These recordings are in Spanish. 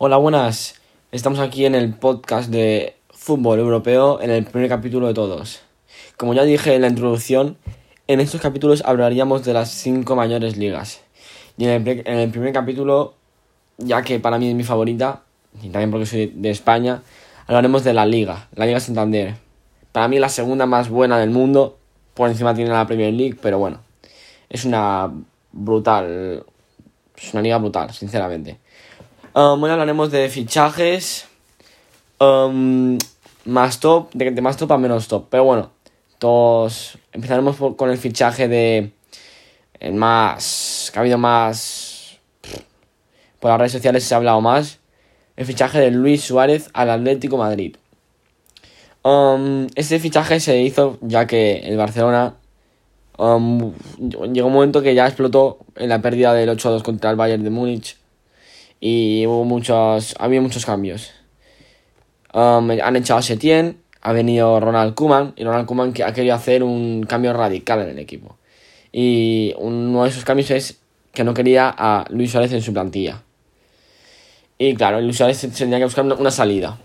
Hola, buenas. Estamos aquí en el podcast de fútbol europeo en el primer capítulo de todos. Como ya dije en la introducción, en estos capítulos hablaríamos de las cinco mayores ligas. Y en el, en el primer capítulo, ya que para mí es mi favorita, y también porque soy de España, hablaremos de la Liga, la Liga Santander. Para mí la segunda más buena del mundo, por encima tiene la Premier League, pero bueno, es una brutal, es una liga brutal, sinceramente. Um, hoy hablaremos de fichajes. Um, más top, de, más top a menos top. Pero bueno, todos empezaremos con el fichaje de. El más. que ha habido más. Por las redes sociales se ha hablado más. El fichaje de Luis Suárez al Atlético Madrid. Um, este fichaje se hizo ya que el Barcelona llegó un momento que ya explotó en la pérdida del 8-2 contra el Bayern de Múnich y hubo muchos, había muchos cambios. Um, han echado a Setien, ha venido Ronald Koeman y Ronald Koeman ha querido hacer un cambio radical en el equipo. Y uno de esos cambios es que no quería a Luis Suárez en su plantilla. Y claro, Luis Suárez tenía que buscar una salida.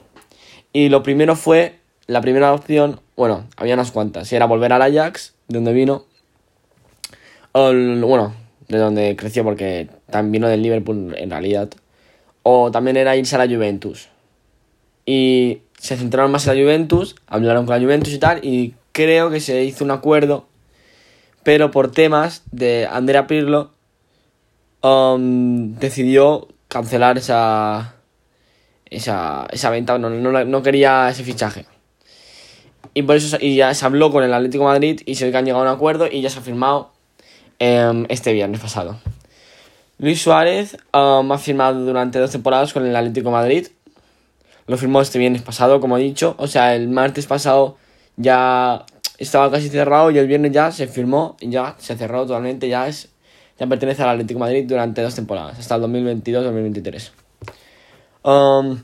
Y lo primero fue, la primera opción, bueno, había unas cuantas, era volver al Ajax, de donde vino. Bueno, de donde creció porque también vino del Liverpool en realidad o también era irse a la Juventus. Y se centraron más en la Juventus, hablaron con la Juventus y tal, y creo que se hizo un acuerdo, pero por temas de Andrea Pirlo, um, decidió cancelar esa, esa, esa venta, no, no, quería ese fichaje. Y por eso y ya se habló con el Atlético Madrid y se ve que han llegado a un acuerdo y ya se ha firmado em, este viernes pasado. Luis Suárez um, ha firmado durante dos temporadas con el Atlético Madrid. Lo firmó este viernes pasado, como he dicho. O sea, el martes pasado ya estaba casi cerrado y el viernes ya se firmó y ya se cerró totalmente. Ya es ya pertenece al Atlético Madrid durante dos temporadas, hasta el 2022-2023. Um,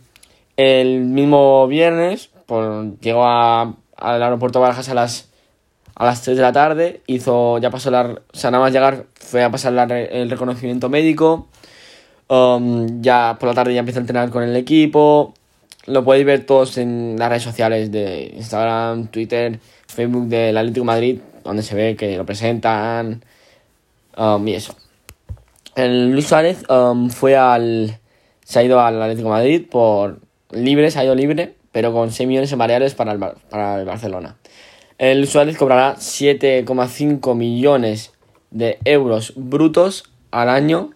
el mismo viernes por, llegó a, al aeropuerto Barajas a las a las 3 de la tarde, hizo, ya pasó la, o sea, nada más llegar fue a pasar el reconocimiento médico, um, ya por la tarde ya empieza a entrenar con el equipo, lo podéis ver todos en las redes sociales de Instagram, Twitter, Facebook del Atlético Madrid, donde se ve que lo presentan um, y eso. El Luis Suárez um, fue al, se ha ido al Atlético Madrid por libre, se ha ido libre, pero con 6 millones en variables para el, para el Barcelona. El Suárez cobrará 7,5 millones de euros brutos al año.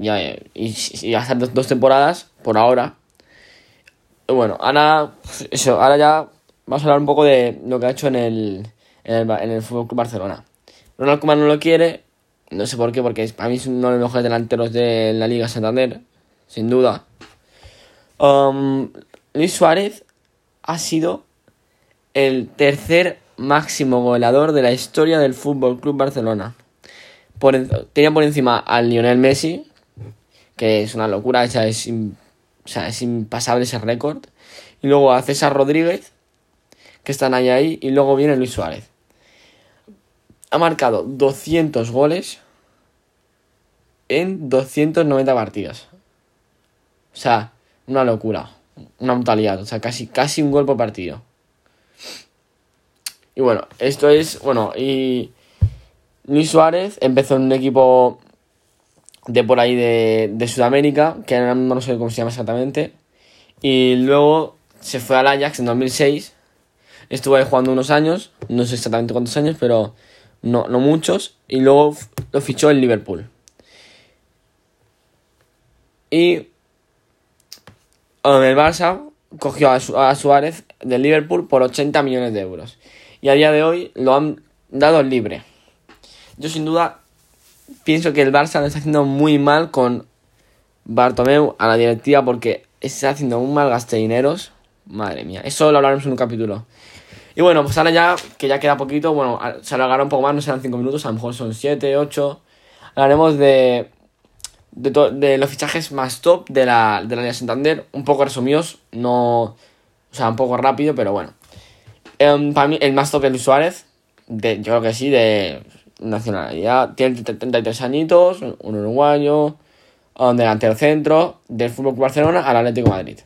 y, y hasta dos, temporadas por ahora. bueno, ahora, eso, ahora ya vamos a hablar un poco de lo que ha hecho en el, en el, en Fútbol Club Barcelona. Ronald Koeman no lo quiere, no sé por qué, porque para mí es uno de los mejores delanteros de la Liga Santander, sin duda. Um, Luis Suárez ha sido el tercer máximo goleador de la historia del Fútbol Club Barcelona. tenía por encima al Lionel Messi, que es una locura, es, es impasable ese récord. Y luego a César Rodríguez, que están ahí ahí. Y luego viene Luis Suárez. Ha marcado 200 goles en 290 partidas. O sea, una locura. Una brutalidad. O sea, casi, casi un gol por partido. Y bueno, esto es, bueno, y Luis Suárez empezó en un equipo de por ahí de, de Sudamérica, que no sé cómo se llama exactamente, y luego se fue al Ajax en 2006, estuvo ahí jugando unos años, no sé exactamente cuántos años, pero no, no muchos, y luego lo fichó el Liverpool. Y el Barça cogió a Suárez del Liverpool por 80 millones de euros y a día de hoy lo han dado libre. Yo sin duda pienso que el Barça lo está haciendo muy mal con Bartomeu a la directiva porque está haciendo un mal gasto de dineros. Madre mía, eso lo hablaremos en un capítulo. Y bueno, pues ahora ya, que ya queda poquito, bueno, se alargará un poco más, no serán 5 minutos, a lo mejor son 7, 8. Hablaremos de, de, de, los fichajes más top de la, de la Liga Santander, un poco resumidos, no, o sea, un poco rápido, pero bueno. Em, para mí, el más top es Luis Suárez. De, yo creo que sí, de nacionalidad. Tiene 33 añitos, un uruguayo. um, delantero centro del Fútbol Barcelona al Atlético de Madrid.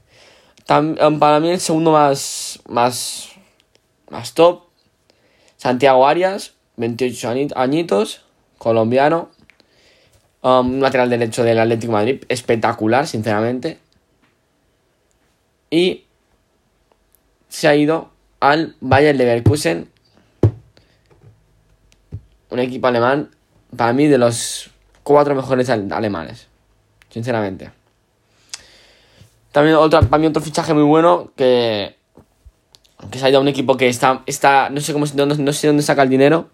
Um, para mí el segundo más, más, más top, Santiago Arias, 28 añitos, colombiano, um, lateral derecho del Atlético de Madrid, espectacular, sinceramente. Y se ha ido al Bayern Leverkusen, un equipo alemán, para mí de los cuatro mejores alemanes, sinceramente. También otra, para mí otro fichaje muy bueno que, que se ha ido a un equipo que está, está no sé cómo no, no sé dónde saca el dinero,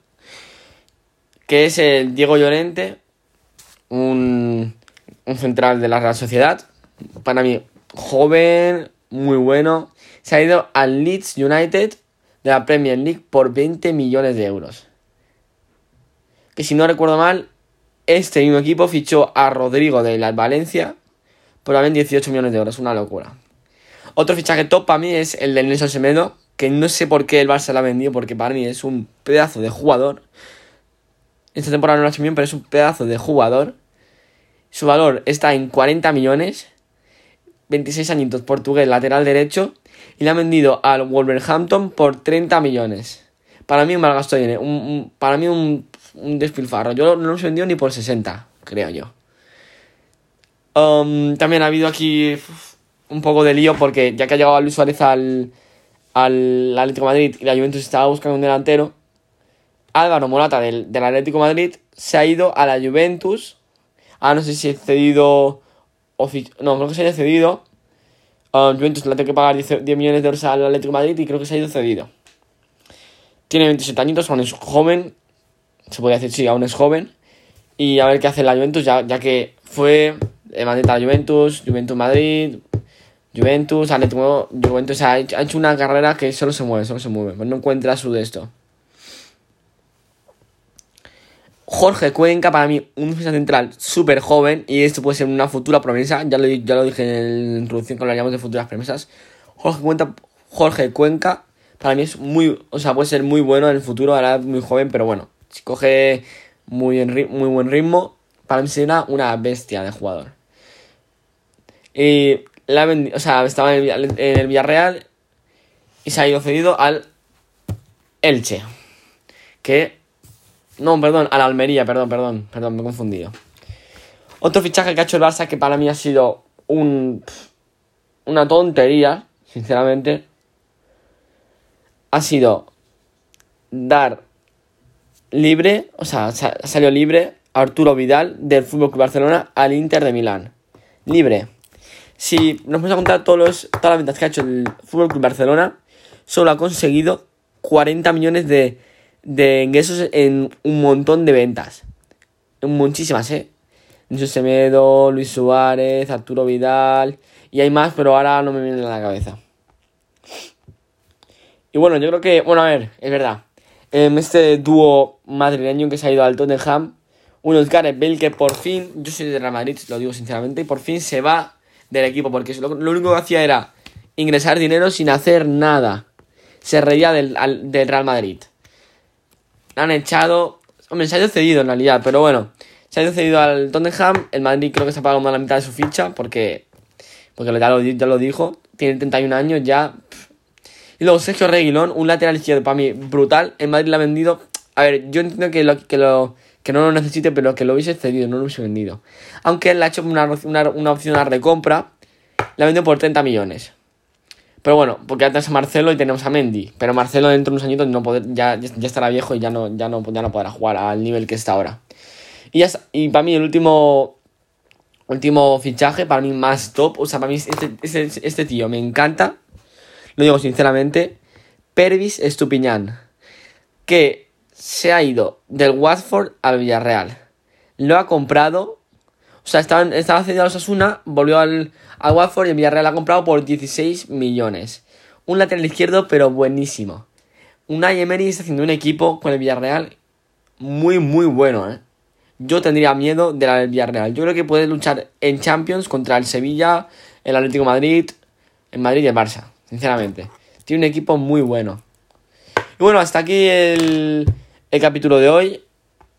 que es el Diego Llorente, un, un central de la Real Sociedad, para mí joven, muy bueno, se ha ido al Leeds United de la Premier League por 20 millones de euros. Que si no recuerdo mal, este mismo equipo fichó a Rodrigo de la Valencia por también 18 millones de euros, una locura. Otro fichaje top para mí es el de Nelson Semedo, que no sé por qué el Barça lo ha vendido, porque para mí es un pedazo de jugador. Esta temporada no lo ha hecho bien, pero es un pedazo de jugador. Su valor está en 40 millones. 26 añitos portugués, lateral derecho y le han vendido al Wolverhampton por 30 millones. Para mí un mal gasto de Un, para mí un, despilfarro. Yo no lo he vendido ni por 60, creo yo. Um, también ha habido aquí un poco de lío porque ya que ha llegado Luis Suárez al, al Atlético Madrid y la Juventus estaba buscando un delantero, Álvaro Morata del, Atlético Madrid se ha ido a la Juventus. Ah, no sé si ha cedido. No, creo que se haya cedido. Juventus le tiene que pagar 10, millones de euros al Atlético de Madrid y creo que se ha ido cedido. Tiene 27 añitos, aún es joven. Se podría decir, sí, aún es joven. Y a ver qué hace la Juventus, ya, ya que fue de Madrid a la Juventus, Juventus Madrid, Juventus, Atlético, Juventus ha hecho, ha hecho una carrera que solo se mueve, solo se mueve. No encuentra su de esto. Jorge Cuenca, para mí, un defensa central súper joven. Y esto puede ser una futura promesa. Ya lo, ya lo dije en la introducción cuando hablamos de futuras promesas. Jorge Cuenca, para mí es muy. O sea, puede ser muy bueno en el futuro. Ahora muy joven, pero bueno. Si coge muy, muy buen ritmo, para mí será una bestia de jugador. Y la o sea, estaba en el Villarreal y se ha ido cedido al Elche. Que no, perdón, a la Almería, perdón, perdón, perdón, me he confundido. Otro fichaje que ha hecho el Barça que para mí ha sido un, una tontería, sinceramente, ha sido dar libre, o sea, salió libre Arturo Vidal del Fútbol Club Barcelona al Inter de Milán. Libre. Si nos vamos a contar todos los, todas las ventas que ha hecho el Fútbol Club Barcelona, solo ha conseguido 40 millones de de ingresos en un montón de ventas. Muchísimas, ¿eh? José Semedo, Luis Suárez, Arturo Vidal. Y hay más, pero ahora no me viene a la cabeza. Y bueno, yo creo que, bueno, a ver, es verdad. Este dúo madrileño que se ha ido al Tottenham, un Oscar Bell que por fin, yo soy de Real Madrid, lo digo sinceramente, y por fin se va del equipo, porque lo, único que hacía era ingresar dinero sin hacer nada. Se reía del, del Real Madrid han echado. Hombre, se ha ido cedido en realidad, pero bueno. Se ha ido cedido al Tottenham. El Madrid creo que se ha pagado más la mitad de su ficha porque. Porque ya lo, ya lo dijo. Tiene 31 años ya. Y luego Sergio Reguilón, un lateral izquierdo para mí brutal. El Madrid lo ha vendido. A ver, yo entiendo que lo, que lo que no lo necesite, pero que lo hubiese cedido, no lo hubiese vendido. Aunque él ha hecho una, una, una opción a recompra, la vendido por 30 millones. Pero bueno, porque antes a Marcelo y tenemos a Mendy. Pero Marcelo dentro de unos añitos no poder, ya, ya estará viejo y ya no, ya, no, ya no podrá jugar al nivel que está ahora. Y, ya y para mí el último último fichaje, para mí más top, o sea, para mí este, este, este tío me encanta, lo digo sinceramente, Pervis Estupiñán, que se ha ido del Watford al Villarreal. Lo ha comprado o sea, estaba, estaba cedido a los Asuna, volvió al, al Watford y el Villarreal ha comprado por 16 millones. Un lateral izquierdo, pero buenísimo. Unai Emery está haciendo un equipo con el Villarreal muy, muy bueno, ¿eh? Yo tendría miedo de del Villarreal. Yo creo que puede luchar en Champions contra el Sevilla, el Atlético Madrid, el Madrid y el Barça, sinceramente. Tiene un equipo muy bueno. Y bueno, hasta aquí el, el capítulo de hoy,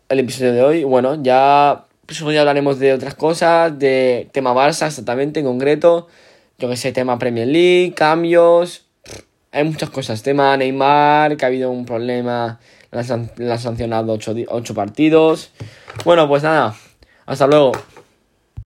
el episodio de hoy. Bueno, ya pues hoy hablaremos de otras cosas, de tema Barça exactamente en concreto, yo que sé, tema Premier League, cambios, hay muchas cosas, tema Neymar, que ha habido un problema, le han sancionado 8 partidos. Bueno, pues nada, hasta luego.